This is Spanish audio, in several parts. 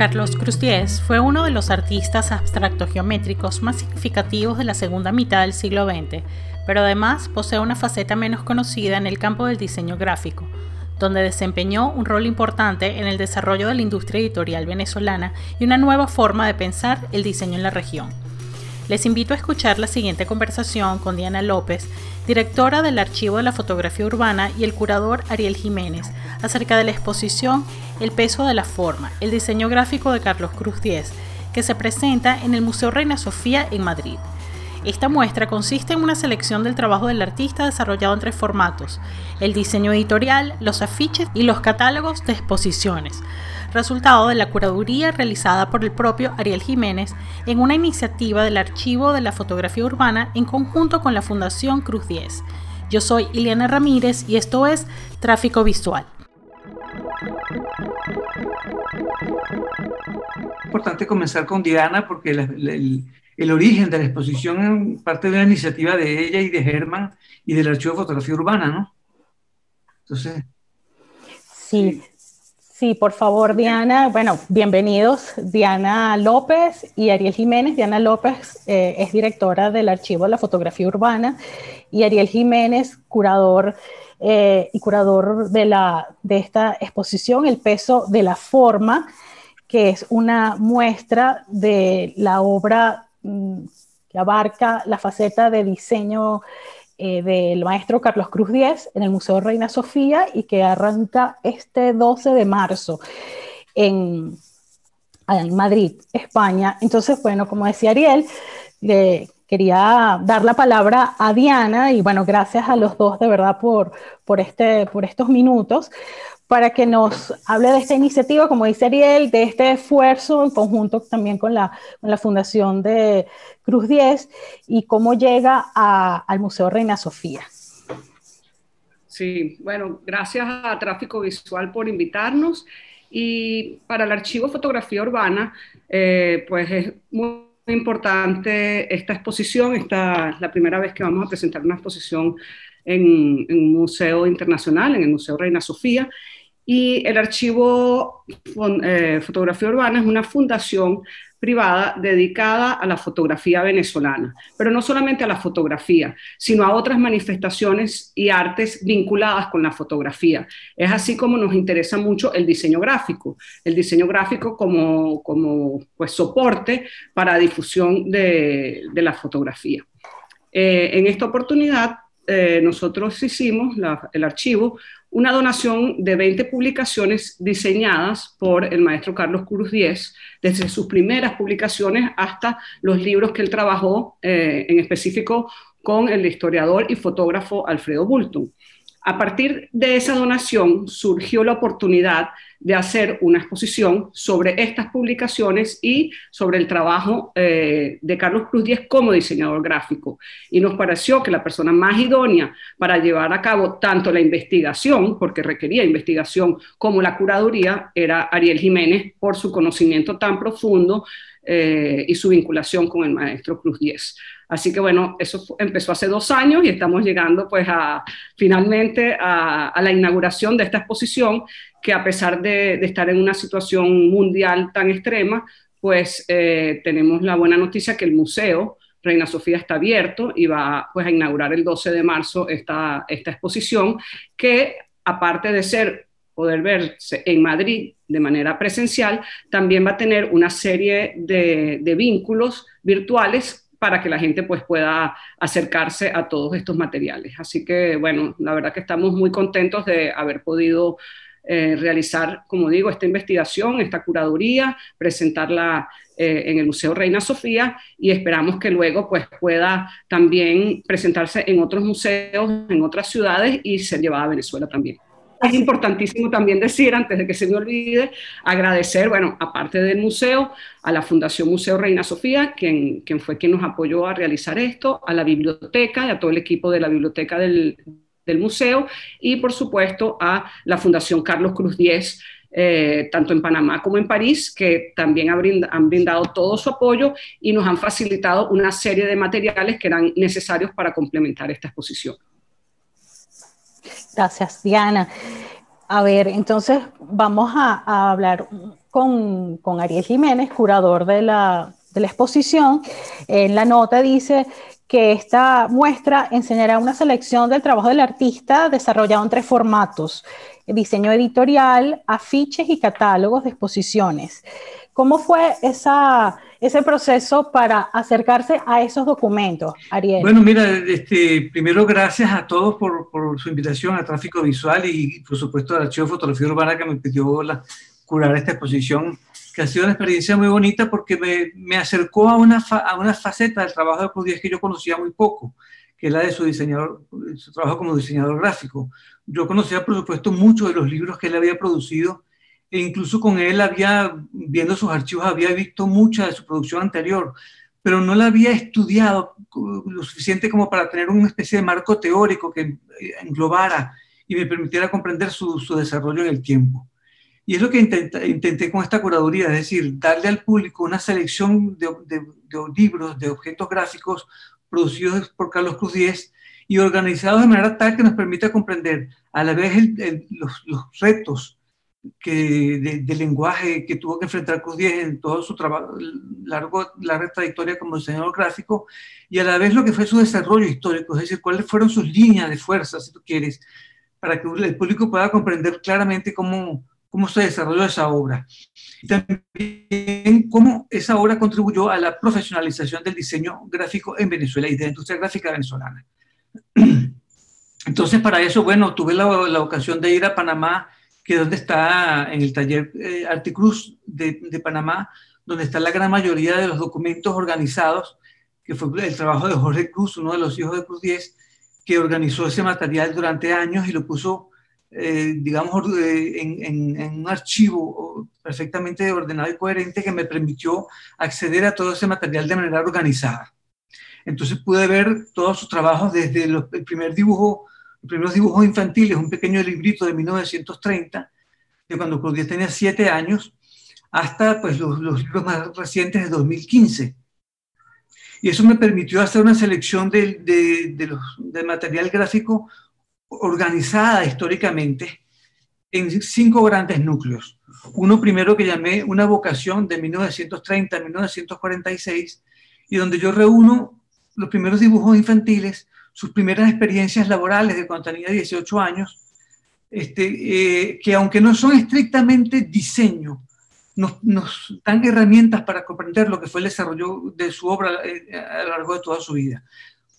Carlos Cruz Diez fue uno de los artistas abstracto-geométricos más significativos de la segunda mitad del siglo XX, pero además posee una faceta menos conocida en el campo del diseño gráfico, donde desempeñó un rol importante en el desarrollo de la industria editorial venezolana y una nueva forma de pensar el diseño en la región. Les invito a escuchar la siguiente conversación con Diana López, directora del Archivo de la Fotografía Urbana, y el curador Ariel Jiménez, acerca de la exposición El peso de la forma, el diseño gráfico de Carlos Cruz Diez, que se presenta en el Museo Reina Sofía en Madrid. Esta muestra consiste en una selección del trabajo del artista desarrollado en tres formatos, el diseño editorial, los afiches y los catálogos de exposiciones, resultado de la curaduría realizada por el propio Ariel Jiménez en una iniciativa del Archivo de la Fotografía Urbana en conjunto con la Fundación Cruz 10. Yo soy Ileana Ramírez y esto es Tráfico Visual. Importante comenzar con Diana porque el origen de la exposición parte de la iniciativa de ella y de Germán y del Archivo de Fotografía Urbana, ¿no? Entonces. Sí, sí, por favor, Diana. Bueno, bienvenidos, Diana López y Ariel Jiménez. Diana López eh, es directora del Archivo de la Fotografía Urbana y Ariel Jiménez, curador eh, y curador de, la, de esta exposición, El peso de la forma, que es una muestra de la obra que abarca la faceta de diseño eh, del maestro Carlos Cruz Díez en el Museo Reina Sofía y que arranca este 12 de marzo en, en Madrid, España. Entonces, bueno, como decía Ariel, le quería dar la palabra a Diana y bueno, gracias a los dos de verdad por, por, este, por estos minutos para que nos hable de esta iniciativa, como dice Ariel, de este esfuerzo en conjunto también con la, con la Fundación de Cruz 10 y cómo llega al Museo Reina Sofía. Sí, bueno, gracias a Tráfico Visual por invitarnos y para el Archivo Fotografía Urbana, eh, pues es muy importante esta exposición, esta es la primera vez que vamos a presentar una exposición en, en un museo internacional, en el Museo Reina Sofía, y el archivo eh, Fotografía Urbana es una fundación privada dedicada a la fotografía venezolana, pero no solamente a la fotografía, sino a otras manifestaciones y artes vinculadas con la fotografía. Es así como nos interesa mucho el diseño gráfico, el diseño gráfico como, como pues, soporte para difusión de, de la fotografía. Eh, en esta oportunidad, eh, nosotros hicimos, el archivo, una donación de 20 publicaciones diseñadas por el maestro Carlos Cruz Díez, desde sus primeras publicaciones hasta los libros que él trabajó, eh, en específico con el historiador y fotógrafo Alfredo Bulton. A partir de esa donación surgió la oportunidad de hacer una exposición sobre estas publicaciones y sobre el trabajo eh, de Carlos Cruz Díez como diseñador gráfico. Y nos pareció que la persona más idónea para llevar a cabo tanto la investigación, porque requería investigación, como la curaduría, era Ariel Jiménez por su conocimiento tan profundo eh, y su vinculación con el maestro Cruz Díez. Así que bueno, eso empezó hace dos años y estamos llegando pues a finalmente a, la inauguración de esta exposición que a pesar de, estar en una situación mundial tan extrema, pues eh, tenemos la buena noticia que el museo Reina Sofía está abierto y va pues, a inaugurar el 12 de marzo esta, esta exposición que aparte de ser poder verse en Madrid de manera presencial, también va a tener una serie de, de vínculos virtuales para que la gente pues pueda acercarse a todos estos materiales. Así que bueno, la verdad que estamos muy contentos de haber podido eh, realizar, como digo, esta investigación, esta curaduría, presentarla eh, en el Museo Reina Sofía y esperamos que luego pues pueda también presentarse en otros museos, en otras ciudades y ser llevada a Venezuela también es importantísimo también decir, antes de que se me olvide, agradecer, bueno, aparte del museo, a la Fundación Museo Reina Sofía, quien, quien fue quien nos apoyó a realizar esto, a la biblioteca y a todo el equipo de la biblioteca del, del museo, y por supuesto a la Fundación Carlos Cruz Diez, eh, tanto en Panamá como en París, que también han brindado todo su apoyo y nos han facilitado una serie de materiales que eran necesarios para complementar esta exposición. Gracias, Diana. A ver, entonces vamos a, hablar con, con, Ariel Jiménez, curador de la, de la exposición. En la nota dice que esta muestra enseñará una selección del trabajo del artista desarrollado en tres formatos, diseño editorial, afiches y catálogos de exposiciones. ¿Cómo fue esa, ese proceso para acercarse a esos documentos, Ariel? Bueno, mira, este, primero gracias a todos por, por, su invitación a Tráfico Visual y por supuesto al Archivo de Fotografía Urbana que me pidió la, curar esta exposición, que ha sido una experiencia muy bonita porque me, me acercó a una, a una faceta del trabajo de Cruz que yo conocía muy poco, que es la de su diseñador, su trabajo como diseñador gráfico. Yo conocía, por supuesto, muchos de los libros que él había producido incluso con él había, viendo sus archivos, había visto mucha de su producción anterior, pero no la había estudiado lo suficiente como para tener una especie de marco teórico que englobara y me permitiera comprender su, desarrollo en el tiempo. Y es lo que intenté, con esta curaduría, es decir, darle al público una selección de, libros, de objetos gráficos producidos por Carlos Cruz Díez y organizados de manera tal que nos permita comprender a la vez los, retos que, de, lenguaje que tuvo que enfrentar Cruz Diez en todo su trabajo, largo, larga trayectoria como diseñador gráfico, y a la vez lo que fue su desarrollo histórico, es decir, cuáles fueron sus líneas de fuerza, si tú quieres, para que el público pueda comprender claramente cómo, cómo se desarrolló esa obra. Y también cómo esa obra contribuyó a la profesionalización del diseño gráfico en Venezuela y de la industria gráfica venezolana. Entonces, para eso, bueno, tuve la, la ocasión de ir a Panamá que es donde está en el taller eh, Articruz de, Panamá, donde está la gran mayoría de los documentos organizados, que fue el trabajo de Jorge Cruz, uno de los hijos de Cruz 10, que organizó ese material durante años y lo puso, eh, digamos, eh, en, un archivo perfectamente ordenado y coherente que me permitió acceder a todo ese material de manera organizada. Entonces pude ver todos sus trabajos desde el primer dibujo primeros dibujos infantiles, un pequeño librito de 1930, de cuando Claudia tenía siete años, hasta pues, los, los, libros más recientes de 2015. Y eso me permitió hacer una selección de, de, de, de material gráfico organizada históricamente en cinco grandes núcleos. Uno primero que llamé Una vocación de 1930 a 1946, y donde yo reúno los primeros dibujos infantiles sus primeras experiencias laborales de cuando tenía 18 años, este, eh, que aunque no son estrictamente diseño, nos, dan herramientas para comprender lo que fue el desarrollo de su obra eh, a lo largo de toda su vida.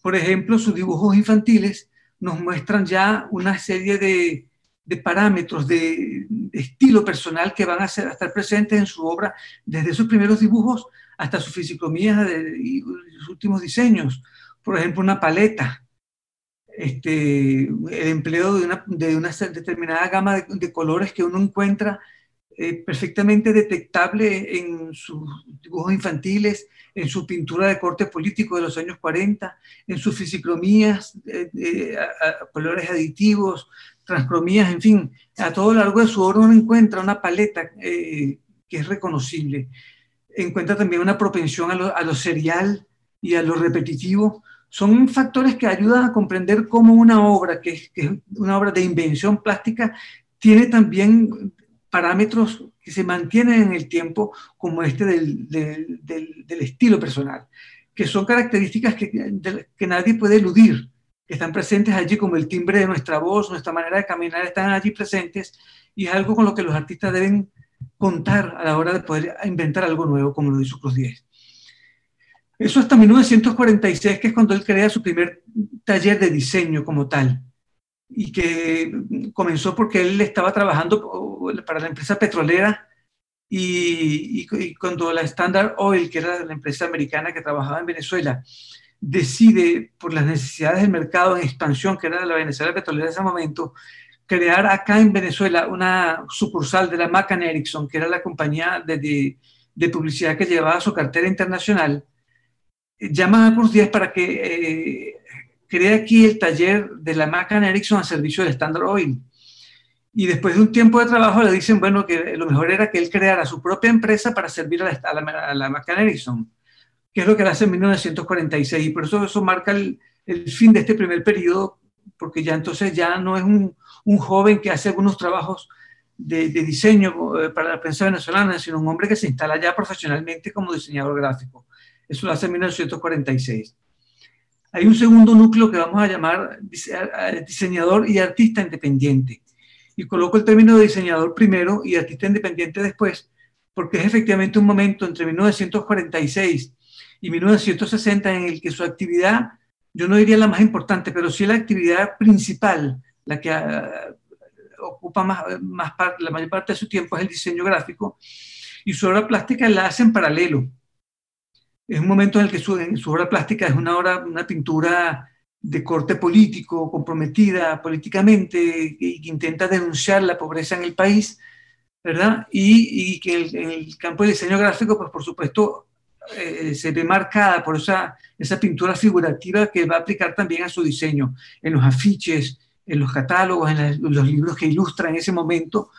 Por ejemplo, sus dibujos infantiles nos muestran ya una serie de, parámetros de, estilo personal que van a, a, estar presentes en su obra desde sus primeros dibujos hasta su fisicomía y sus últimos diseños por ejemplo, una paleta, este, el empleo de una, de una determinada gama de, de, colores que uno encuentra eh, perfectamente detectable en sus dibujos infantiles, en su pintura de corte político de los años 40, en sus fisicromías, eh, a, a colores aditivos, transcromías, en fin, a todo lo largo de su obra uno encuentra una paleta eh, que es reconocible. Encuentra también una propensión a lo, a lo serial y a lo repetitivo, son factores que ayudan a comprender cómo una obra, que es, una obra de invención plástica, tiene también parámetros que se mantienen en el tiempo, como este del, estilo personal, que son características que, que nadie puede eludir, que están presentes allí como el timbre de nuestra voz, nuestra manera de caminar, están allí presentes y es algo con lo que los artistas deben contar a la hora de poder inventar algo nuevo, como lo hizo Cruz 10. Eso hasta 1946, que es cuando él crea su primer taller de diseño como tal, y que comenzó porque él estaba trabajando para la empresa petrolera. Y, y, y cuando la Standard Oil, que era la empresa americana que trabajaba en Venezuela, decide por las necesidades del mercado en expansión, que era la Venezuela petrolera en ese momento, crear acá en Venezuela una sucursal de la McCann Erickson, que era la compañía de publicidad que llevaba su cartera internacional, llama a Cruz 10 para que eh, cree aquí el taller de la máquina Ericsson a servicio del Standard Oil. y después de un tiempo de trabajo le dicen, bueno, que lo mejor era que él creara su propia empresa para servir a la, a la, a la Edison, que es lo que él hace en 1946. Y por eso eso marca el, el fin de este primer periodo, porque ya entonces ya no es un, un joven que hace algunos trabajos de, de, diseño eh, para la prensa venezolana, sino un hombre que se instala ya profesionalmente como diseñador gráfico. Eso lo hace en 1946. Hay un segundo núcleo que vamos a llamar diseñador y artista independiente y coloco el término de diseñador primero y artista independiente después, porque es efectivamente un momento entre 1946 y 1960 en el que su actividad, yo no diría la más importante, pero sí la actividad principal, la que uh, ocupa más, la mayor parte de su tiempo es el diseño gráfico, y su obra plástica la hace en paralelo. Es un momento en el que su, en su obra plástica es una obra, una pintura de corte político, comprometida políticamente, y que intenta denunciar la pobreza en el país, ¿verdad? Y, y que el, en el campo del diseño gráfico, pues por supuesto, eh, se ve marcada por esa, esa pintura figurativa que va a aplicar también a su diseño, en los afiches, en los catálogos, en, la, en los libros que ilustra en ese momento,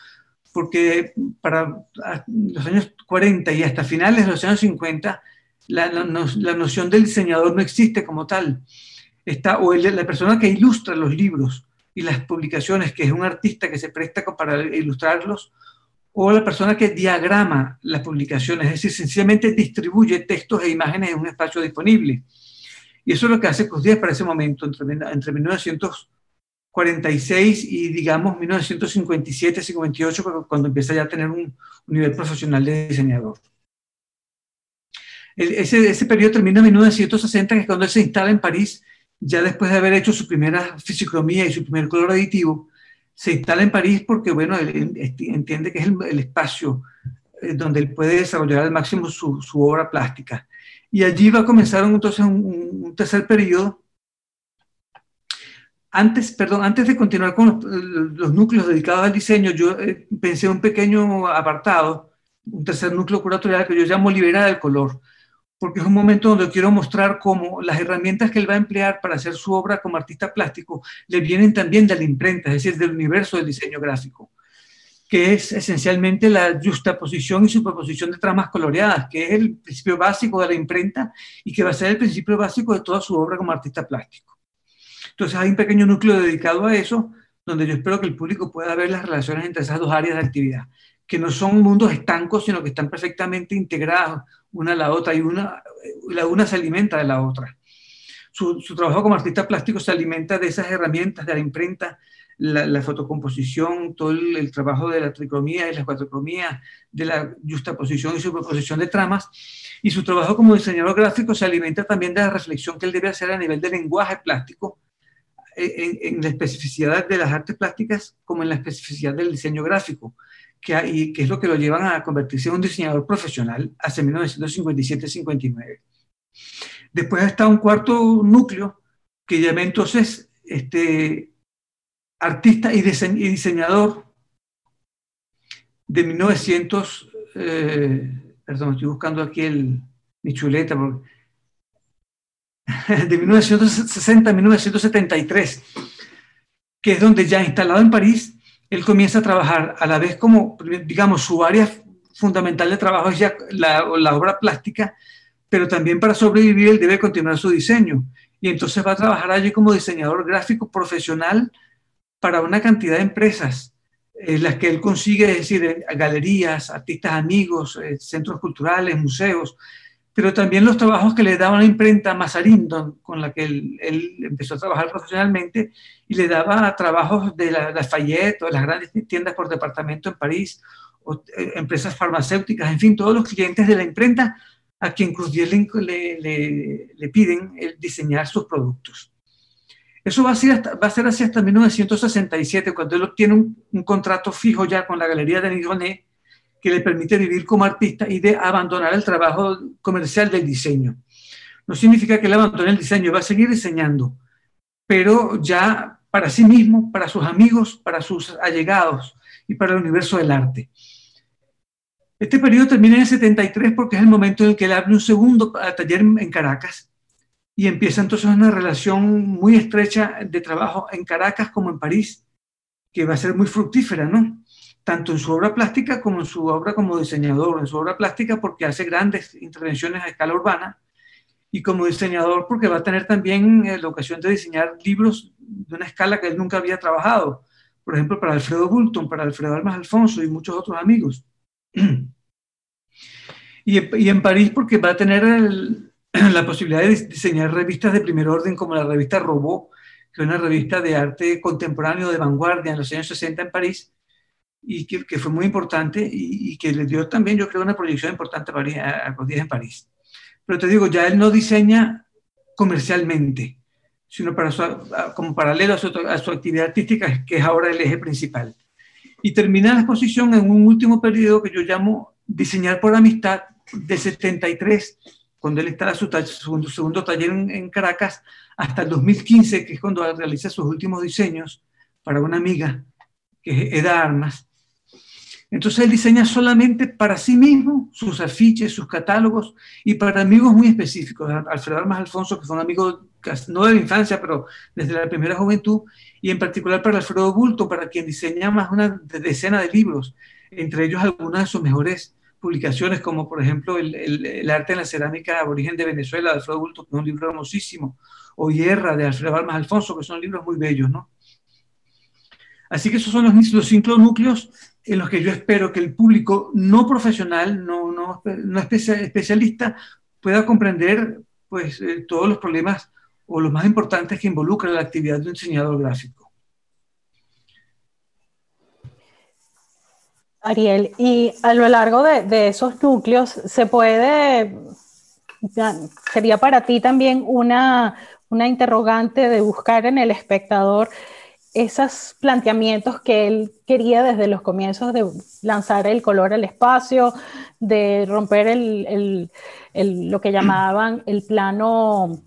porque para los años 40 y hasta finales de los años 50, la, noción del diseñador no existe como tal está, o el, la persona que ilustra los libros y las publicaciones, que es un artista que se presta para ilustrarlos, o la persona que diagrama las publicaciones, es decir, sencillamente distribuye textos e imágenes en un espacio disponible. Y eso es lo que hace Cruz Díaz para ese momento, entre, entre 1946 y, digamos, 1957-58, cuando empieza ya a tener un nivel profesional de diseñador. El, ese, ese periodo termina en 1960, que es cuando él se instala en París ya después de haber hecho su primera fisicromía y su primer color aditivo, se instala en París porque, bueno, él entiende que es el, el espacio eh, donde él puede desarrollar al máximo su, su, obra plástica. Y allí va a comenzar entonces un, un, tercer periodo. Antes, perdón, antes de continuar con los, los núcleos dedicados al diseño, yo eh, pensé un pequeño apartado, un tercer núcleo curatorial que yo llamo Libera del Color porque es un momento donde quiero mostrar cómo las herramientas que él va a emplear para hacer su obra como artista plástico le vienen también de la imprenta, es decir, del universo del diseño gráfico, que es esencialmente la justaposición y superposición de tramas coloreadas, que es el principio básico de la imprenta y que va a ser el principio básico de toda su obra como artista plástico. Entonces hay un pequeño núcleo dedicado a eso, donde yo espero que el público pueda ver las relaciones entre esas dos áreas de actividad, que no son mundos estancos, sino que están perfectamente integrados una a la otra y una, la una se alimenta de la otra. Su, trabajo como artista plástico se alimenta de esas herramientas de la imprenta, la, la fotocomposición, todo el, trabajo de la tricromía y la cuatrocromía, de la justaposición y superposición de tramas, y su trabajo como diseñador gráfico se alimenta también de la reflexión que él debe hacer a nivel de lenguaje plástico, en, en la especificidad de las artes plásticas como en la especificidad del diseño gráfico que, hay, que es lo que lo llevan a convertirse en un diseñador profesional hace 1957-59. Después está un cuarto núcleo que llama entonces este, artista y, dise y diseñador de 1900, eh, perdón, estoy buscando aquí el, mi chuleta, porque, de 1960 a 1973, que es donde ya instalado en París, él comienza a trabajar a la vez como, digamos, su área fundamental de trabajo es ya la, obra plástica, pero también para sobrevivir él debe continuar su diseño. Y entonces va a trabajar allí como diseñador gráfico profesional para una cantidad de empresas, eh, las que él consigue, es decir, eh, galerías, artistas amigos, eh, centros culturales, museos, pero también los trabajos que le daba la imprenta Mazarín, con la que él, él, empezó a trabajar profesionalmente, y le daba trabajos de la, la Fayette o las grandes tiendas por departamento en París, o eh, empresas farmacéuticas, en fin, todos los clientes de la imprenta a quien Cruz le, le, le, piden el diseñar sus productos. Eso va a, ser hasta, va a ser así hasta 1967, cuando él obtiene un, un contrato fijo ya con la Galería de Nigonet, que le permite vivir como artista y de abandonar el trabajo comercial del diseño. No significa que él abandone el diseño, va a seguir diseñando, pero ya para sí mismo, para sus amigos, para sus allegados y para el universo del arte. Este periodo termina en el 73 porque es el momento en el que él abre un segundo taller en Caracas y empieza entonces una relación muy estrecha de trabajo en Caracas como en París que va a ser muy fructífera, ¿no? Tanto en su obra plástica como en su obra como diseñador. En su obra plástica porque hace grandes intervenciones a escala urbana y como diseñador porque va a tener también eh, la ocasión de diseñar libros de una escala que él nunca había trabajado. Por ejemplo, para Alfredo Bulton, para Alfredo Almas Alfonso y muchos otros amigos. Y, en París porque va a tener la posibilidad de diseñar revistas de primer orden como la revista Robot, que es una revista de arte contemporáneo de vanguardia en los años 60 en París, y que, que fue muy importante y, que le dio también, yo creo, una proyección importante a, París, a, días en París. Pero te digo, ya él no diseña comercialmente, sino para como paralelo a su, a su, actividad artística, que es ahora el eje principal. Y termina la exposición en un último periodo que yo llamo Diseñar por Amistad, de 73, cuando él está en su, segundo, taller en, Caracas, hasta el 2015, que es cuando realiza sus últimos diseños para una amiga, que es Eda Armas. Entonces él diseña solamente para sí mismo sus afiches, sus catálogos y para amigos muy específicos. Alfredo Armas Alfonso, que fue un amigo no de la infancia, pero desde la primera juventud, y en particular para Alfredo Bulto, para quien diseña más una decena de libros, entre ellos algunas de sus mejores publicaciones como por ejemplo el, arte en la cerámica aborigen de Venezuela de Alfredo Bulto, que es un libro hermosísimo, o Guerra de Alfredo Almas Alfonso, que son libros muy bellos, ¿no? Así que esos son los, los cinco núcleos en los que yo espero que el público no profesional, no, no, no especialista, pueda comprender pues, eh, todos los problemas o los más importantes que involucran la actividad de un diseñador gráfico. Ariel, y a lo largo de, esos núcleos se puede, sería para ti también una, una interrogante de buscar en el espectador esos planteamientos que él quería desde los comienzos de lanzar el color al espacio, de romper el, el, lo que llamaban el plano,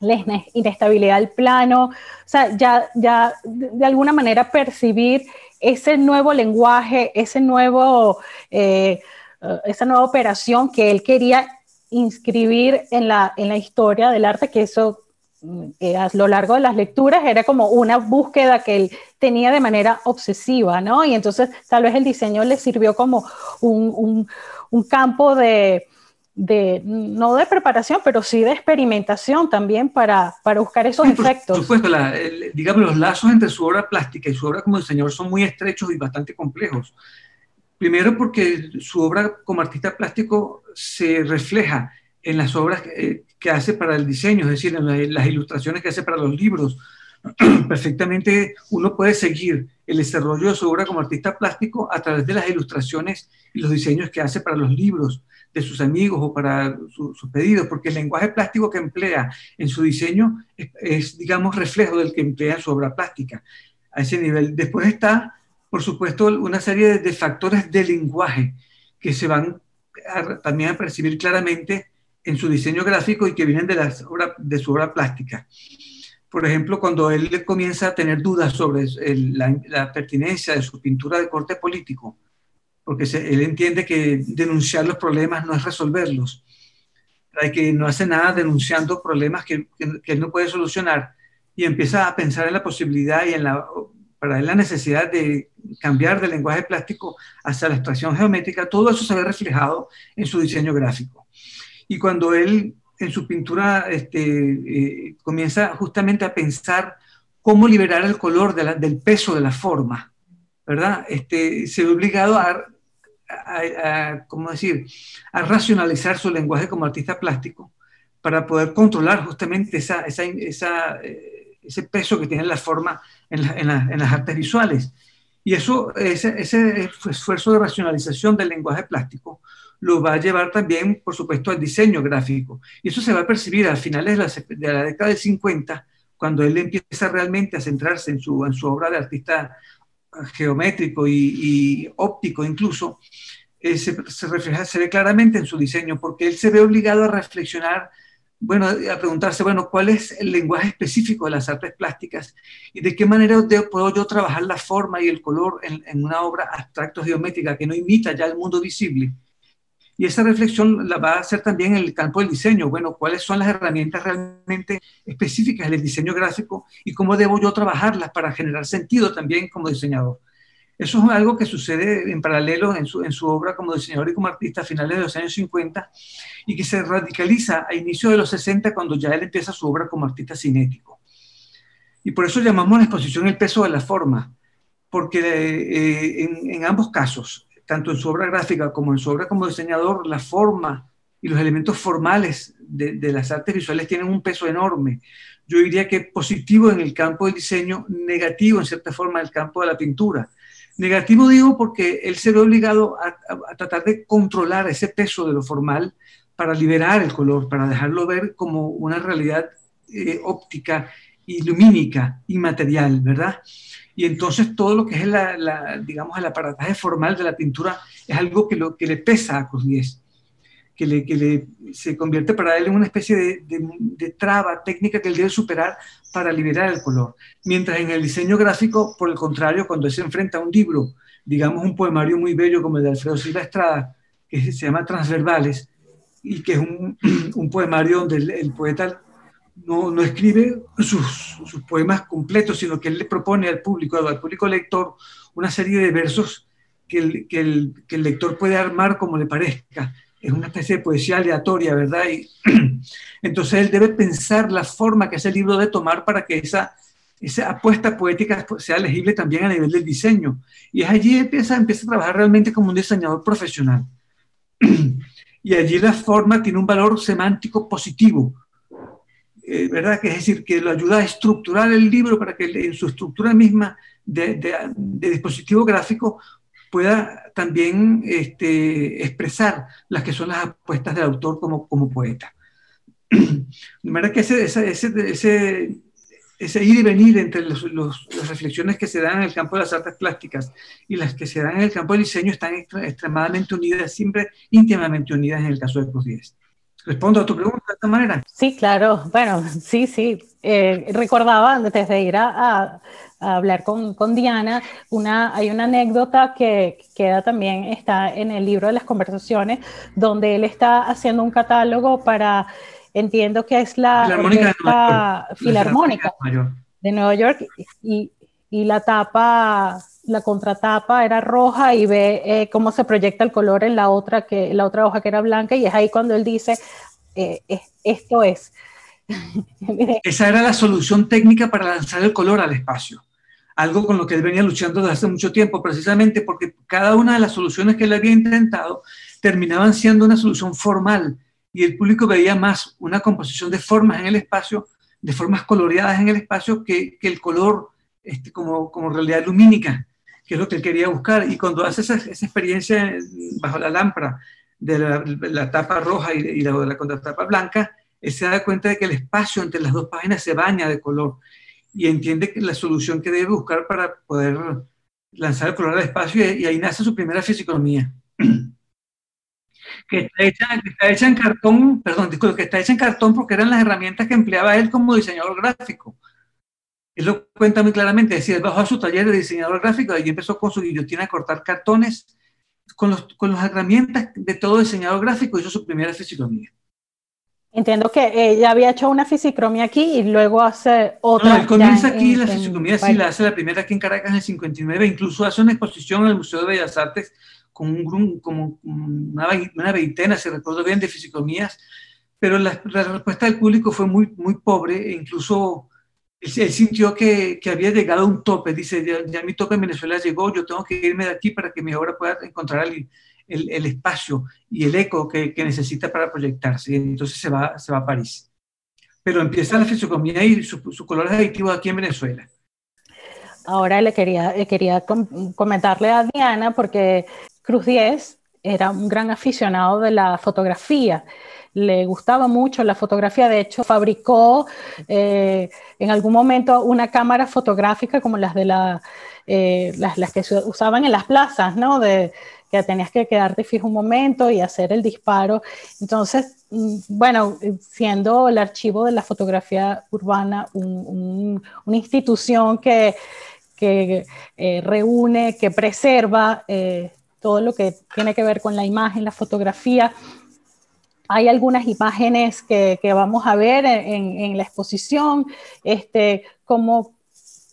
la inestabilidad del plano, o sea, ya, ya de alguna manera percibir ese nuevo lenguaje, ese nuevo, eh, eh, esa nueva operación que él quería inscribir en la, en la historia del arte, que eso mm, a lo largo de las lecturas era como una búsqueda que él tenía de manera obsesiva, ¿no? Y entonces tal vez el diseño le sirvió como un campo de, de, no de preparación, pero sí de experimentación también para, para buscar esos efectos. Por supuesto, digamos, los lazos entre su obra plástica y su obra como diseñador son muy estrechos y bastante complejos. Primero porque su obra como artista plástico se refleja en las obras que, que hace para el diseño, es decir, en las ilustraciones que hace para los libros. Perfectamente uno puede seguir el desarrollo de su obra como artista plástico a través de las ilustraciones y los diseños que hace para los libros de sus amigos o para sus pedidos, porque el lenguaje plástico que emplea en su diseño es, digamos, reflejo del que emplea en su obra plástica. A ese nivel. Después está, por supuesto, una serie de, factores de lenguaje que se van también a percibir claramente en su diseño gráfico y que vienen de, su obra plástica. Por ejemplo, cuando él comienza a tener dudas sobre la, pertinencia de su pintura de corte político, porque él entiende que denunciar los problemas no es resolverlos, que no hace nada denunciando problemas que, él no puede solucionar y empieza a pensar en la posibilidad y en la, para él la necesidad de cambiar del lenguaje plástico hacia la abstracción geométrica, todo eso se ve reflejado en su diseño gráfico. Y cuando él en su pintura este, eh, comienza justamente a pensar cómo liberar el color del peso de la forma, ¿verdad? Este, se ve obligado a a, ¿cómo decir?, a racionalizar su lenguaje como artista plástico para poder controlar justamente esa, esa, esa, eh, ese peso que tiene la forma en, en, las artes visuales. Y eso, ese, ese, esfuerzo de racionalización del lenguaje plástico lo va a llevar también, por supuesto, al diseño gráfico. Y eso se va a percibir a finales de la, de década del 50, cuando él empieza realmente a centrarse en su, en obra de artista geométrico y, óptico incluso, eh, se, refleja, se ve claramente en su diseño, porque él se ve obligado a reflexionar, bueno, a preguntarse, bueno, ¿cuál es el lenguaje específico de las artes plásticas y de qué manera puedo yo trabajar la forma y el color en, una obra abstracto geométrica que no imita ya el mundo visible? Y esa reflexión la va a hacer también en el campo del diseño. Bueno, ¿cuáles son las herramientas realmente específicas del diseño gráfico y cómo debo yo trabajarlas para generar sentido también como diseñador? Eso es algo que sucede en paralelo en su, en su obra como diseñador y como artista a finales de los años 50 y que se radicaliza a inicios de los 60 cuando ya él empieza su obra como artista cinético. Y por eso llamamos a la exposición el peso de la forma, porque eh, en, ambos casos, tanto en su obra gráfica como en su obra como diseñador, la forma y los elementos formales de, las artes visuales tienen un peso enorme. Yo diría que positivo en el campo del diseño, negativo en cierta forma en el campo de la pintura Negativo digo porque él se ve obligado a, tratar de controlar ese peso de lo formal para liberar el color, para dejarlo ver como una realidad eh, óptica y lumínica, inmaterial, ¿verdad? Y entonces todo lo que es la, digamos, el aparataje formal de la pintura es algo que, lo, que le pesa a Cruz que, le, que le, se convierte para él en una especie de, traba técnica que él debe superar para liberar el color. Mientras en el diseño gráfico, por el contrario, cuando él se enfrenta a un libro, digamos un poemario muy bello como el de Alfredo Silva Estrada, que se llama Transverbales, y que es un poemario donde el, poeta no, no, escribe sus, sus, poemas completos, sino que él le propone al público, al público lector, una serie de versos que el, que el, que el lector puede armar como le parezca es una especie de poesía aleatoria, ¿verdad? Y entonces él debe pensar la forma que ese libro debe tomar para que esa, esa apuesta poética sea legible también a nivel del diseño. Y es allí empieza, empieza a trabajar realmente como un diseñador profesional. Y allí la forma tiene un valor semántico positivo, eh, ¿verdad? Que es decir, que lo ayuda a estructurar el libro para que en su estructura misma de, de dispositivo gráfico pueda también este, expresar las que son las apuestas del autor como, como poeta. De manera que ese, ese, ese, ese, ir y venir entre los, las reflexiones que se dan en el campo de las artes plásticas y las que se dan en el campo del diseño están extremadamente unidas, siempre íntimamente unidas en el caso de Cruz 10. ¿Respondo a tu pregunta manera? Sí, claro. Bueno, sí, sí. Eh, recordaba antes de ir a, a hablar con, con, Diana, una, hay una anécdota que queda también, está en el libro de las conversaciones, donde él está haciendo un catálogo para, entiendo que es la Filarmónica, de, Nueva York, y, y, la tapa, la contratapa era roja y ve eh, cómo se proyecta el color en la otra, que, la otra hoja que era blanca, y es ahí cuando él dice, eh, esto es. Esa era la solución técnica para lanzar el color al espacio algo con lo que él venía luchando desde hace mucho tiempo, precisamente porque cada una de las soluciones que él había intentado terminaban siendo una solución formal y el público veía más una composición de formas en el espacio, de formas coloreadas en el espacio, que, el color este, como, como realidad lumínica, que es lo que él quería buscar. Y cuando hace esa, esa experiencia bajo la lámpara de la, la tapa roja y, y la, la contratapa blanca, él se da cuenta de que el espacio entre las dos páginas se baña de color y entiende que la solución que debe buscar para poder lanzar el color al espacio y, ahí nace su primera fisiconomía. que está, hecha, que está hecha en cartón, perdón, que está hecha en cartón porque eran las herramientas que empleaba él como diseñador gráfico. Él lo cuenta muy claramente, es decir, bajó a su taller de diseñador gráfico y empezó con su guillotina a cortar cartones con, los, con las herramientas de todo diseñador gráfico, hizo su primera fisiconomía. Entiendo que ella había hecho una fisicromía aquí y luego hace otra. No, él comienza aquí la fisicromía, sí, la hace la primera aquí en Caracas en el 59, incluso hace una exposición en el Museo de Bellas Artes con un como una, una veintena, si recuerdo bien, de fisicromías, pero la, respuesta del público fue muy, muy pobre, e incluso él, sintió que, que, había llegado a un tope, dice, ya, ya, mi tope en Venezuela llegó, yo tengo que irme de aquí para que mi obra pueda encontrar el, el, espacio y el eco que, que, necesita para proyectarse. Entonces se va, se va a París. Pero empieza la fisiocomía y su, su color es adictivo aquí en Venezuela. Ahora le quería, le quería comentarle a Diana, porque Cruz 10 era un gran aficionado de la fotografía le gustaba mucho la fotografía, de hecho fabricó eh, en algún momento una cámara fotográfica como las de eh, las, las, que se usaban en las plazas, ¿no? Que tenías que quedarte fijo un momento y hacer el disparo. Entonces, mm, bueno, siendo el archivo de la fotografía urbana un, un, una institución que, que eh, reúne, que preserva todo lo que tiene que ver con la imagen, la fotografía. Hay algunas imágenes que, vamos a ver en, la exposición, este, cómo,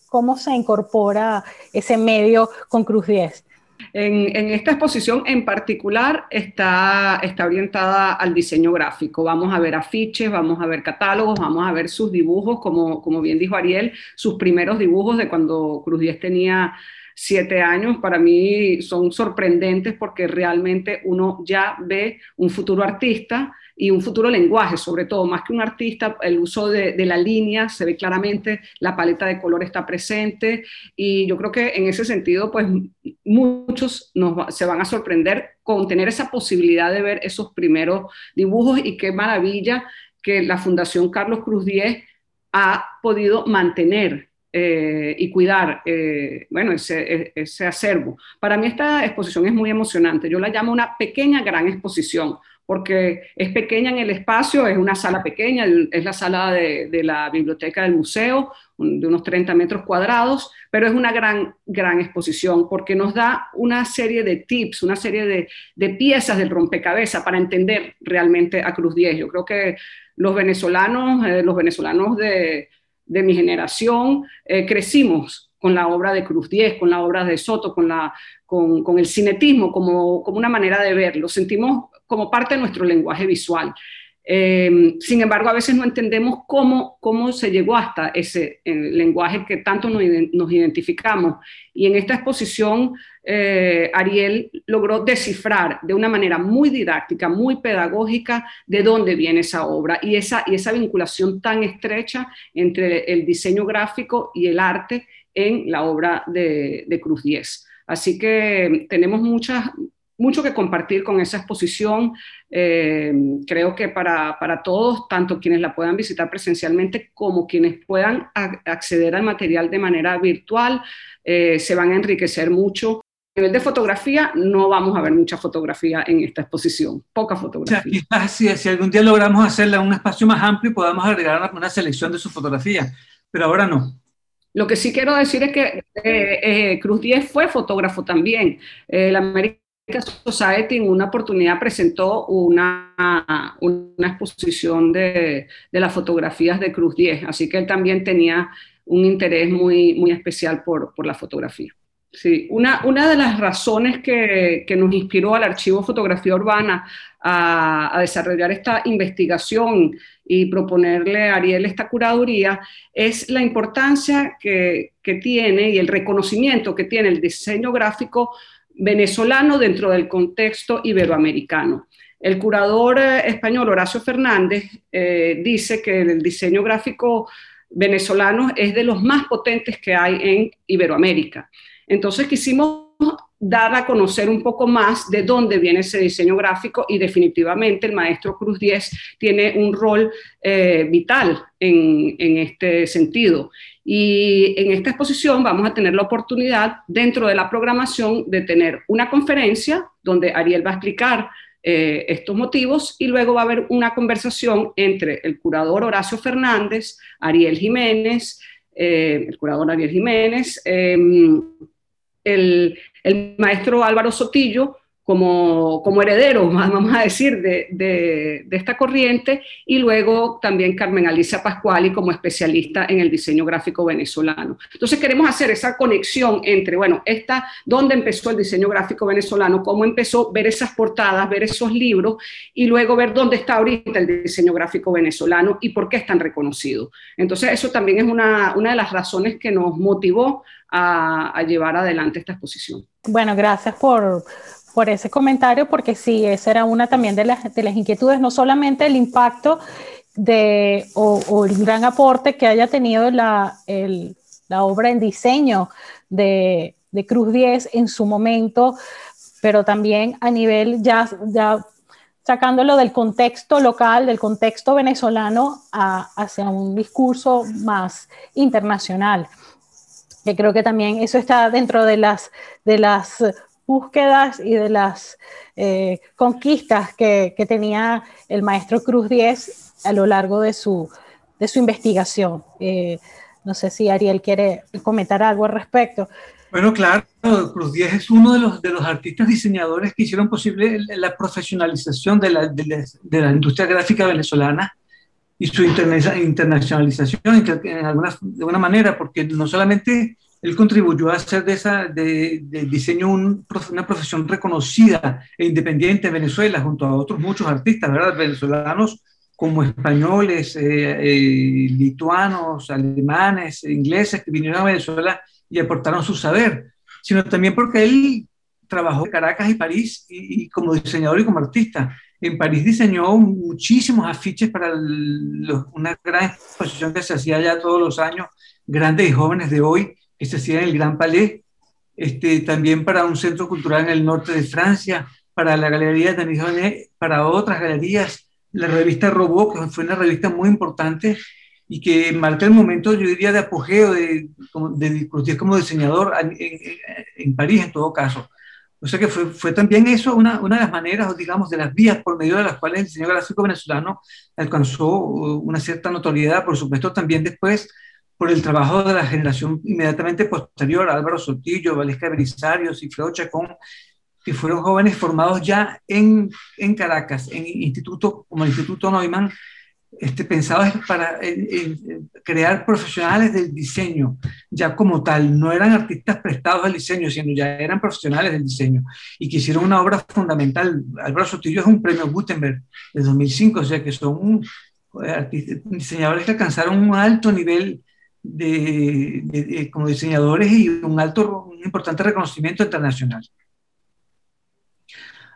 cómo se incorpora ese medio con Cruz 10. En, esta exposición en particular está, está orientada al diseño gráfico. Vamos a ver afiches, vamos a ver catálogos, vamos a ver sus dibujos, como, como bien dijo Ariel, sus primeros dibujos de cuando Cruz 10 tenía siete años, para mí son sorprendentes porque realmente uno ya ve un futuro artista y un futuro lenguaje, sobre todo, más que un artista, el uso de, la línea se ve claramente, la paleta de color está presente y yo creo que en ese sentido, pues muchos se van a sorprender con tener esa posibilidad de ver esos primeros dibujos y qué maravilla que la Fundación Carlos Cruz Diez ha podido mantener eh, y cuidar eh, bueno, ese, ese, acervo. Para mí esta exposición es muy emocionante. Yo la llamo una pequeña gran exposición porque es pequeña en el espacio, es una sala pequeña, es la sala de, la biblioteca del museo, de unos 30 metros cuadrados, pero es una gran, gran exposición porque nos da una serie de tips, una serie de, piezas del rompecabezas para entender realmente a Cruz 10. Yo creo que los venezolanos, eh, los venezolanos de, mi generación, eh, crecimos con la obra de Cruz 10, con la obra de Soto, con, la, con, el cinetismo como, como, una manera de verlo. Sentimos como parte de nuestro lenguaje visual. Eh, sin embargo, a veces no entendemos cómo, cómo se llegó hasta ese lenguaje que tanto nos, identificamos. Y en esta exposición, eh, Ariel logró descifrar de una manera muy didáctica, muy pedagógica, de dónde viene esa obra y esa, y esa vinculación tan estrecha entre el diseño gráfico y el arte en la obra de, de Cruz 10. Así que tenemos muchas, mucho que compartir con esa exposición. Eh, creo que para, todos, tanto quienes la puedan visitar presencialmente como quienes puedan acceder al material de manera virtual, eh, se van a enriquecer mucho. A nivel de fotografía, no vamos a ver mucha fotografía en esta exposición, poca fotografía. si, algún día logramos hacerla en un espacio más amplio, podamos agregar una, selección de sus fotografías, pero ahora no. Lo que sí quiero decir es que eh, Cruz Díez fue fotógrafo también. la América Society en una oportunidad presentó una, una exposición de, de, las fotografías de Cruz 10, así que él también tenía un interés muy, muy especial por, por la fotografía. Sí, una, una de las razones que, que, nos inspiró al Archivo Fotografía Urbana a, a, desarrollar esta investigación y proponerle a Ariel esta curaduría es la importancia que, que tiene y el reconocimiento que tiene el diseño gráfico venezolano dentro del contexto iberoamericano. El curador eh, español Horacio Fernández eh, dice que el diseño gráfico venezolano es de los más potentes que hay en Iberoamérica. Entonces quisimos dar a conocer un poco más de dónde viene ese diseño gráfico y definitivamente el maestro Cruz 10 tiene un rol eh, vital en, en, este sentido. Y en esta exposición vamos a tener la oportunidad dentro de la programación de tener una conferencia donde Ariel va a explicar eh, estos motivos y luego va a haber una conversación entre el curador Horacio Fernández, Ariel Jiménez, eh, el curador Ariel Jiménez, em, el, el maestro Álvaro Sotillo, como, como heredero, vamos a decir, de, de, esta corriente, y luego también Carmen Alicia Pascuali como especialista en el diseño gráfico venezolano. Entonces queremos hacer esa conexión entre, bueno, esta, dónde empezó el diseño gráfico venezolano, cómo empezó, ver esas portadas, ver esos libros, y luego ver dónde está ahorita el diseño gráfico venezolano y por qué es tan reconocido. Entonces eso también es una, una de las razones que nos motivó a, a llevar adelante esta exposición. Bueno, gracias por por ese comentario, porque sí, esa era una también de las, de las inquietudes, no solamente el impacto de, o, el gran aporte que haya tenido la, el, la obra en diseño de, de, Cruz 10 en su momento, pero también a nivel ya, ya sacándolo del contexto local, del contexto venezolano, a, hacia un discurso más internacional. Que creo que también eso está dentro de las, de las búsquedas y de las eh, conquistas que, tenía el maestro Cruz Diez a lo largo de su, de su investigación. Eh, no sé si Ariel quiere comentar algo al respecto. Bueno, claro, Cruz Díaz es uno de los, de los artistas diseñadores que hicieron posible la profesionalización de la, de la, industria gráfica venezolana y su internacionalización en alguna, de alguna manera, porque no solamente él contribuyó a hacer de, esa, de, diseño una profesión reconocida e independiente en Venezuela, junto a otros muchos artistas ¿verdad? venezolanos como españoles, eh, eh, lituanos, alemanes, ingleses que vinieron a Venezuela y aportaron su saber, sino también porque él trabajó en Caracas y París y, como diseñador y como artista. En París diseñó muchísimos afiches para una gran exposición que se hacía ya todos los años, grandes y jóvenes de hoy, que se hacía en el Gran Palais, este, también para un centro cultural en el norte de Francia, para la Galería de Denis para otras galerías, la revista Robot, que fue una revista muy importante y que marca el momento, yo diría, de apogeo de, de como diseñador en, París, en todo caso. O sea que fue, fue también eso una, una, de las maneras, digamos, de las vías por medio de las cuales el diseño gráfico venezolano alcanzó uh, una cierta notoriedad, por supuesto, también después por el trabajo de la generación inmediatamente posterior, Álvaro Sotillo, Valesca Belisario, Cifreo Chacón, que fueron jóvenes formados ya en, en Caracas, en institutos como el Instituto Neumann, este, pensados para crear profesionales del diseño, ya como tal, no eran artistas prestados al diseño, sino ya eran profesionales del diseño, y que hicieron una obra fundamental. Álvaro Sotillo es un premio Gutenberg de 2005, o sea que son eh, diseñadores que alcanzaron un alto nivel de, como diseñadores y un alto, un importante reconocimiento internacional.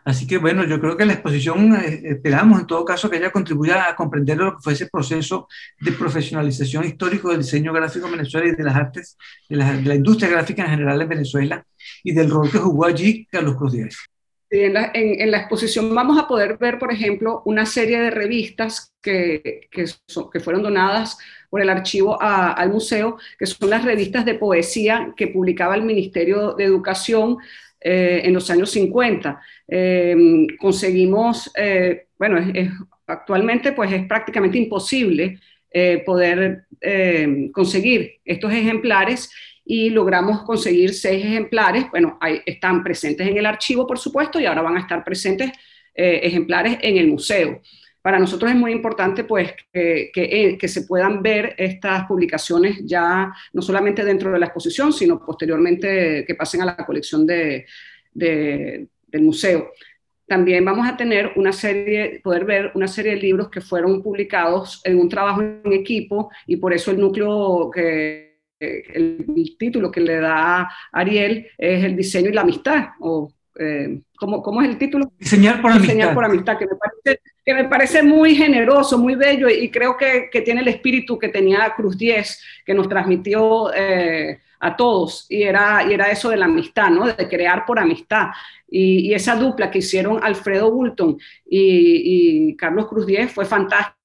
Así que bueno, yo creo que la exposición eh, esperamos en todo caso que ella contribuya a comprender lo que fue ese proceso de profesionalización histórico del diseño gráfico en Venezuela y de las artes, de la, de la industria gráfica en general en Venezuela y del rol que jugó allí Carlos Cruz Díaz. En la, en, la, exposición vamos a poder ver, por ejemplo, una serie de revistas que, que, que fueron donadas por el archivo al museo, que son las revistas de poesía que publicaba el Ministerio de Educación eh, en los años 50. Eh, conseguimos, eh, bueno, actualmente pues es prácticamente imposible poder conseguir estos ejemplares y logramos conseguir seis ejemplares. Bueno, están presentes en el archivo, por supuesto, y ahora van a estar presentes ejemplares en el museo. Para nosotros es muy importante pues, que, que, se puedan ver estas publicaciones ya no solamente dentro de la exposición, sino posteriormente que pasen a la colección de, del museo. También vamos a tener una serie, poder ver una serie de libros que fueron publicados en un trabajo en equipo y por eso el núcleo el, título que le da Ariel es el diseño y la amistad, eh, ¿cómo, es el título? Diseñar por Diseñar amistad. por amistad, que me, parece, que me parece muy generoso, muy bello y, creo que, que, tiene el espíritu que tenía Cruz 10, que nos transmitió eh, a todos, y era, y era eso de la amistad, ¿no? de crear por amistad. Y, esa dupla que hicieron Alfredo Bulton y, y Carlos Cruz 10 fue fantástica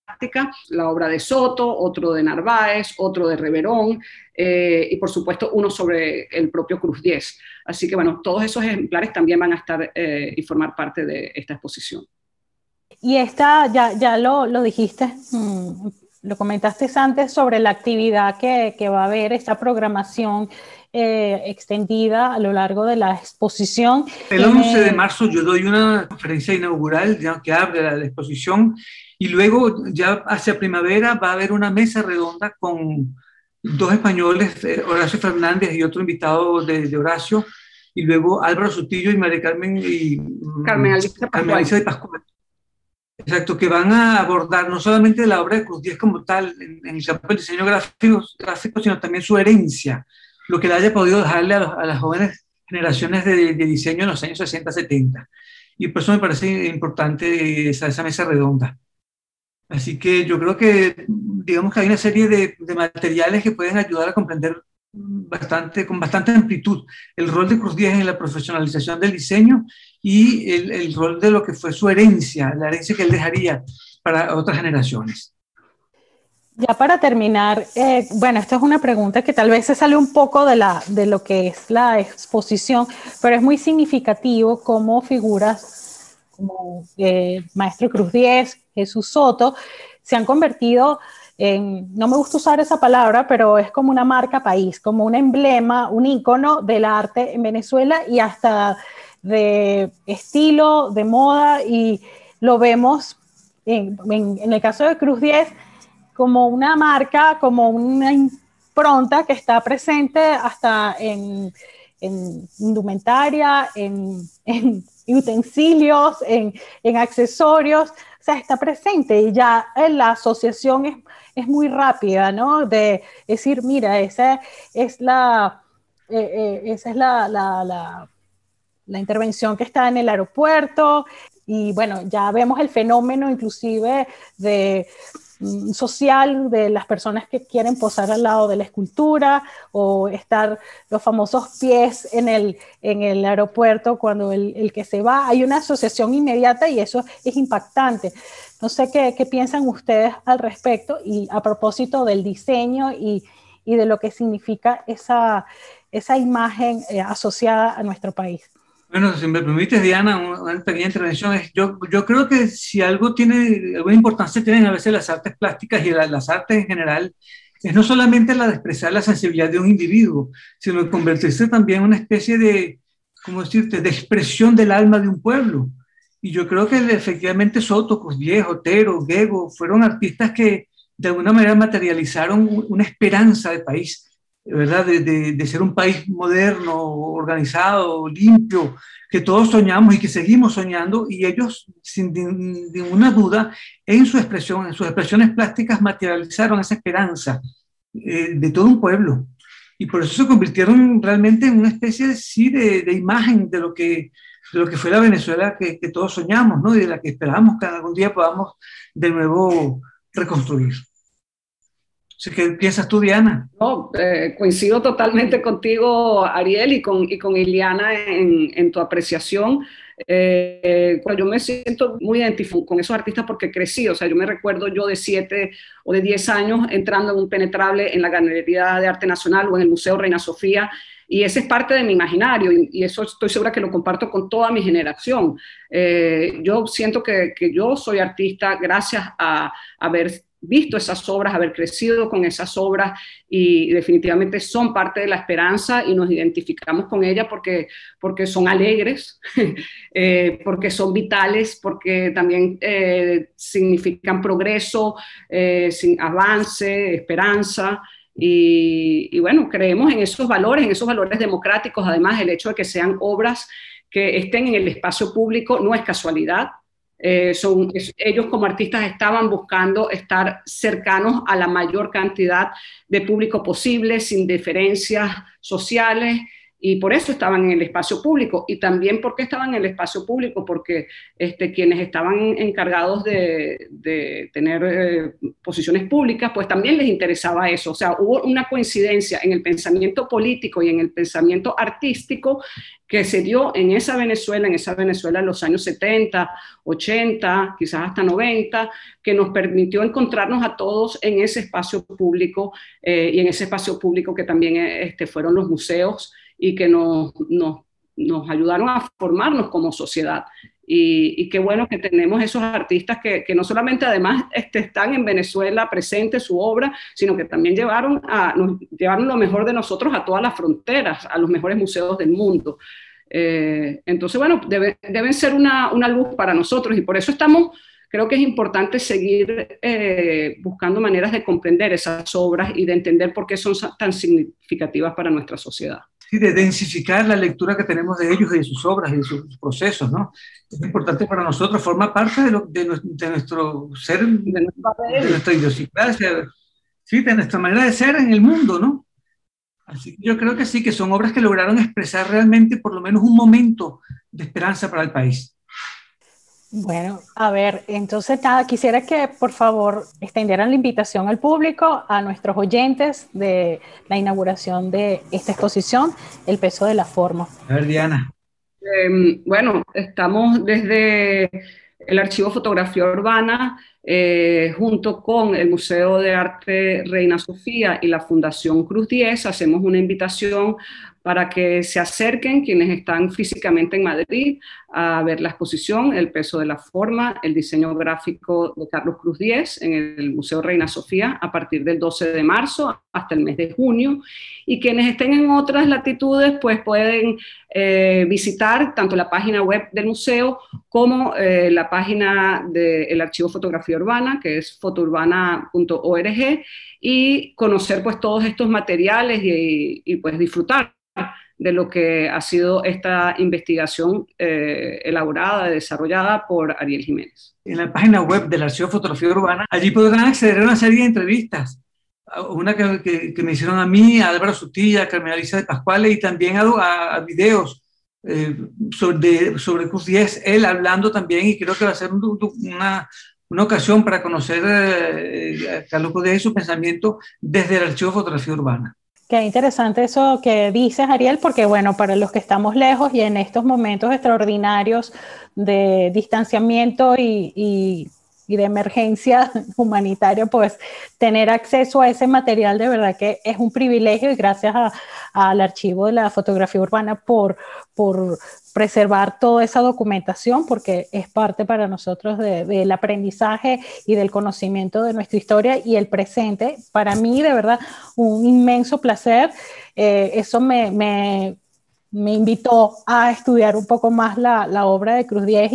la obra de Soto, otro de Narváez, otro de Reverón eh, y por supuesto uno sobre el propio Cruz 10. Así que bueno, todos esos ejemplares también van a estar eh, y formar parte de esta exposición. Y esta, ya, ya lo, lo dijiste, mm, lo comentaste antes sobre la actividad que, que va a haber, esta programación eh, extendida a lo largo de la exposición. El 11 de marzo yo doy una conferencia inaugural ya, que abre la, exposición y luego ya hacia primavera va a haber una mesa redonda con dos españoles, eh, Horacio Fernández y otro invitado de, Horacio, y luego Álvaro Sutillo y María Carmen y mm, Carmen Alicia de Pascual. Exacto, que van a abordar no solamente la obra de Cruz Díaz como tal en, el campo del diseño gráfico, gráfico, sino también su herencia, lo que le haya podido dejarle a, las jóvenes generaciones de, diseño en los años 60, 70. Y por eso me parece importante esa, esa, mesa redonda. Así que yo creo que, digamos que hay una serie de, materiales que pueden ayudar a comprender bastante, con bastante amplitud el rol de Cruz Díaz en la profesionalización del diseño y el, el rol de lo que fue su herencia, la herencia que él dejaría para otras generaciones. Ya para terminar, eh, bueno, esta es una pregunta que tal vez se sale un poco de, la, de lo que es la exposición, pero es muy significativo cómo figuras como eh, Maestro Cruz Diez, Jesús Soto, se han convertido no me gusta usar esa palabra, pero es como una marca país, como un emblema, un icono del arte en Venezuela y hasta de estilo, de moda, y lo vemos en, el caso de Cruz 10 como una marca, como una impronta que está presente hasta en, indumentaria, en, utensilios, en, accesorios, o sea, está presente y ya la asociación es, es muy rápida, ¿no? De decir, mira, esa es la, eh, eh, esa es la, la, la, intervención que está en el aeropuerto. Y bueno, ya vemos el fenómeno inclusive de social de las personas que quieren posar al lado de la escultura o estar los famosos pies en el, en el aeropuerto cuando el, el que se va. Hay una asociación inmediata y eso es impactante. No sé qué, qué, piensan ustedes al respecto y a propósito del diseño y, y de lo que significa esa, esa imagen eh, asociada a nuestro país. Bueno, si me permites, Diana, una pequeña intervención. Yo, yo creo que si algo tiene, alguna importancia tienen a veces las artes plásticas y las artes en general, es no solamente la de expresar la sensibilidad de un individuo, sino convertirse también en una especie de, ¿cómo decirte?, de expresión del alma de un pueblo. Y yo creo que efectivamente Soto, Viejo, Otero, Gego, fueron artistas que de alguna manera materializaron una esperanza de país, ¿verdad? De, ser un país moderno, organizado, limpio, que todos soñamos y que seguimos soñando, y ellos, sin ninguna duda, en su expresión, en sus expresiones plásticas, materializaron esa esperanza eh, de todo un pueblo. Y por eso se convirtieron realmente en una especie sí, de, imagen de lo que de lo que fue la Venezuela que, que, todos soñamos, ¿no? Y de la que esperamos que algún día podamos de nuevo reconstruir. ¿Qué piensas tú, Diana? No, eh, coincido totalmente contigo, Ariel, y con, y con Iliana en, en tu apreciación. Eh, yo me siento muy identificado con esos artistas porque crecí, o sea, yo me recuerdo yo de 7 o de 10 años entrando en un penetrable en la Galería de Arte Nacional o en el Museo Reina Sofía y ese es parte de mi imaginario y, eso estoy segura que lo comparto con toda mi generación. Eh, yo siento que, que, yo soy artista gracias a haber visto esas obras, haber crecido con esas obras y definitivamente son parte de la esperanza y nos identificamos con ellas porque, porque son alegres, eh, porque son vitales, porque también eh, significan progreso, sin avance, esperanza. Y, bueno, creemos en esos valores, en esos valores democráticos. Además, el hecho de que sean obras que estén en el espacio público no es casualidad. Eh, son, ellos como artistas estaban buscando estar cercanos a la mayor cantidad de público posible, sin diferencias sociales y por eso estaban en el espacio público. Y también porque estaban en el espacio público, porque este, quienes estaban encargados de, de tener eh, posiciones públicas, pues también les interesaba eso. O sea, hubo una coincidencia en el pensamiento político y en el pensamiento artístico que se dio en esa Venezuela, en esa Venezuela en los años 70, 80, quizás hasta 90, que nos permitió encontrarnos a todos en ese espacio público eh, y en ese espacio público que también este, fueron los museos y que nos, nos, nos ayudaron a formarnos como sociedad. Y, y, qué bueno que tenemos esos artistas que, que no solamente además este, están en Venezuela presente su obra, sino que también llevaron, a, nos, llevaron lo mejor de nosotros a todas las fronteras, a los mejores museos del mundo. Eh, entonces, bueno, debe, deben ser una, una, luz para nosotros y por eso estamos, creo que es importante seguir eh, buscando maneras de comprender esas obras y de entender por qué son tan significativas para nuestra sociedad de densificar la lectura que tenemos de ellos y de sus obras y de sus procesos, ¿no? Es importante para nosotros, forma parte de, lo, de, nuestro ser, de, nuestra idiosincrasia, sí, de nuestra manera de ser en el mundo, ¿no? Así que yo creo que sí, que son obras que lograron expresar realmente por lo menos un momento de esperanza para el país. Bueno, a ver, entonces nada, quisiera que por favor extendieran la invitación al público, a nuestros oyentes de la inauguración de esta exposición, El peso de la forma. A ver, Diana. Em, bueno, estamos desde el Archivo Fotografía Urbana eh, junto con el Museo de Arte Reina Sofía y la Fundación Cruz 10, hacemos una invitación para que se acerquen quienes están físicamente en Madrid a ver la exposición El peso de la forma, el diseño gráfico de Carlos Cruz 10 en el Museo Reina Sofía a partir del 12 de marzo hasta el mes de junio. Y quienes estén en otras latitudes, pues pueden eh, visitar tanto la página web del museo como eh, la página del Archivo Fotografía Urbana, que es fotourbana.org, y conocer pues todos estos materiales y, y pues disfrutar de lo que ha sido esta investigación eh, elaborada, desarrollada por Ariel Jiménez. En la página web del Archivo de Fotografía Urbana, allí podrán acceder a una serie de entrevistas. Una que, que, me hicieron a mí, a Álvaro Sutilla, a Carmen Alicia de Pascuales y también a, a videos eh, sobre, sobre Q10, él hablando también y creo que va a ser una, una ocasión para conocer eh, a Carlos Cudíez y su pensamiento desde el Archivo de Fotografía Urbana. Qué interesante eso que dices, Ariel, porque bueno, para los que estamos lejos y en estos momentos extraordinarios de distanciamiento y, de emergencia humanitaria, pues tener acceso a ese material de verdad que es un privilegio y gracias al archivo de la fotografía urbana por, por preservar toda esa documentación porque es parte para nosotros del aprendizaje y del conocimiento de nuestra historia y el presente. Para mí, de verdad, un inmenso placer. Eh, eso me, me, invitó a estudiar un poco más la, obra de Cruz Diez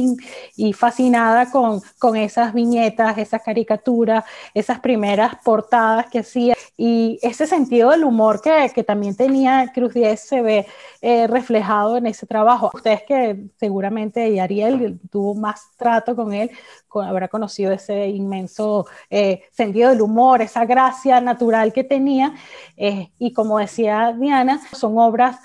y, fascinada con, esas viñetas, esas caricaturas, esas primeras portadas que hacía y ese sentido del humor que, también tenía Cruz Diez se ve eh, reflejado en ese trabajo. Ustedes que seguramente, y Ariel tuvo más trato con él, habrá conocido ese inmenso eh, sentido del humor, esa gracia natural que tenía. Eh, y como decía Diana, son obras,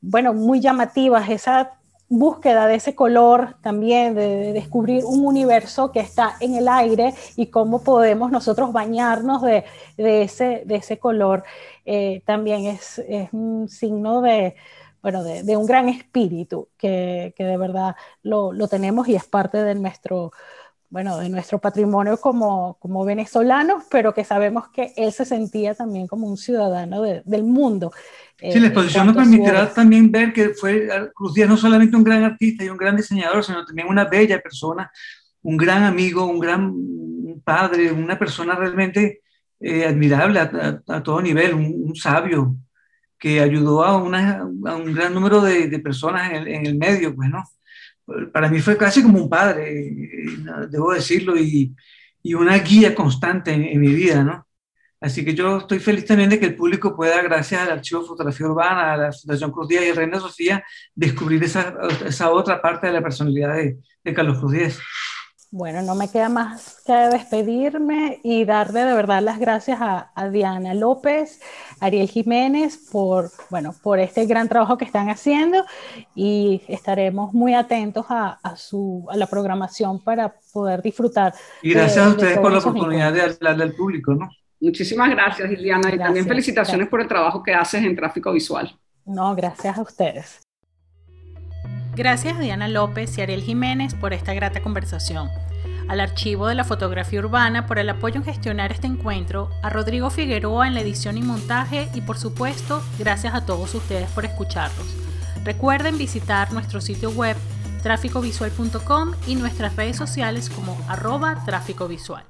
bueno, muy llamativas, esa búsqueda de ese color también, de, descubrir un universo que está en el aire y cómo podemos nosotros bañarnos de, ese, de ese color, eh, también es, un signo de, bueno, de, un gran espíritu que, de verdad lo, tenemos y es parte de nuestro, bueno, de nuestro patrimonio como, como venezolanos, pero que sabemos que él se sentía también como un ciudadano del mundo. Sí, la exposición nos permitirá también ver que fue Cruz Díaz no solamente un gran artista y un gran diseñador, sino también una bella persona, un gran amigo, un gran padre, una persona realmente eh, admirable a, todo nivel, un, sabio que ayudó a, una, a un gran número de, de personas en el, en el, medio, pues, ¿no? Para mí fue casi como un padre, eh, debo decirlo, y, y una guía constante en, en mi vida, ¿no? Así que yo estoy feliz también de que el público pueda, gracias al Archivo de Fotografía Urbana, a la Fundación Cruz Díaz y Reina Sofía, descubrir esa, esa otra parte de la personalidad de, de Carlos Cruz Díaz. Bueno, no me queda más que despedirme y darle de verdad las gracias a, a, Diana López, Ariel Jiménez por, bueno, por este gran trabajo que están haciendo y estaremos muy atentos a, a su, a la programación para poder disfrutar. Y gracias a ustedes por la oportunidad de hablarle al público, ¿no? Muchísimas gracias, Liliana, y también felicitaciones por el trabajo que haces en tráfico visual. No, gracias a ustedes. Gracias a Diana López y Ariel Jiménez por esta grata conversación. Al archivo de la fotografía urbana por el apoyo en gestionar este encuentro, a Rodrigo Figueroa en la edición y montaje y por supuesto, gracias a todos ustedes por escucharlos. Recuerden visitar nuestro sitio web tráficovisual.com y nuestras redes sociales como arroba tráfico visual.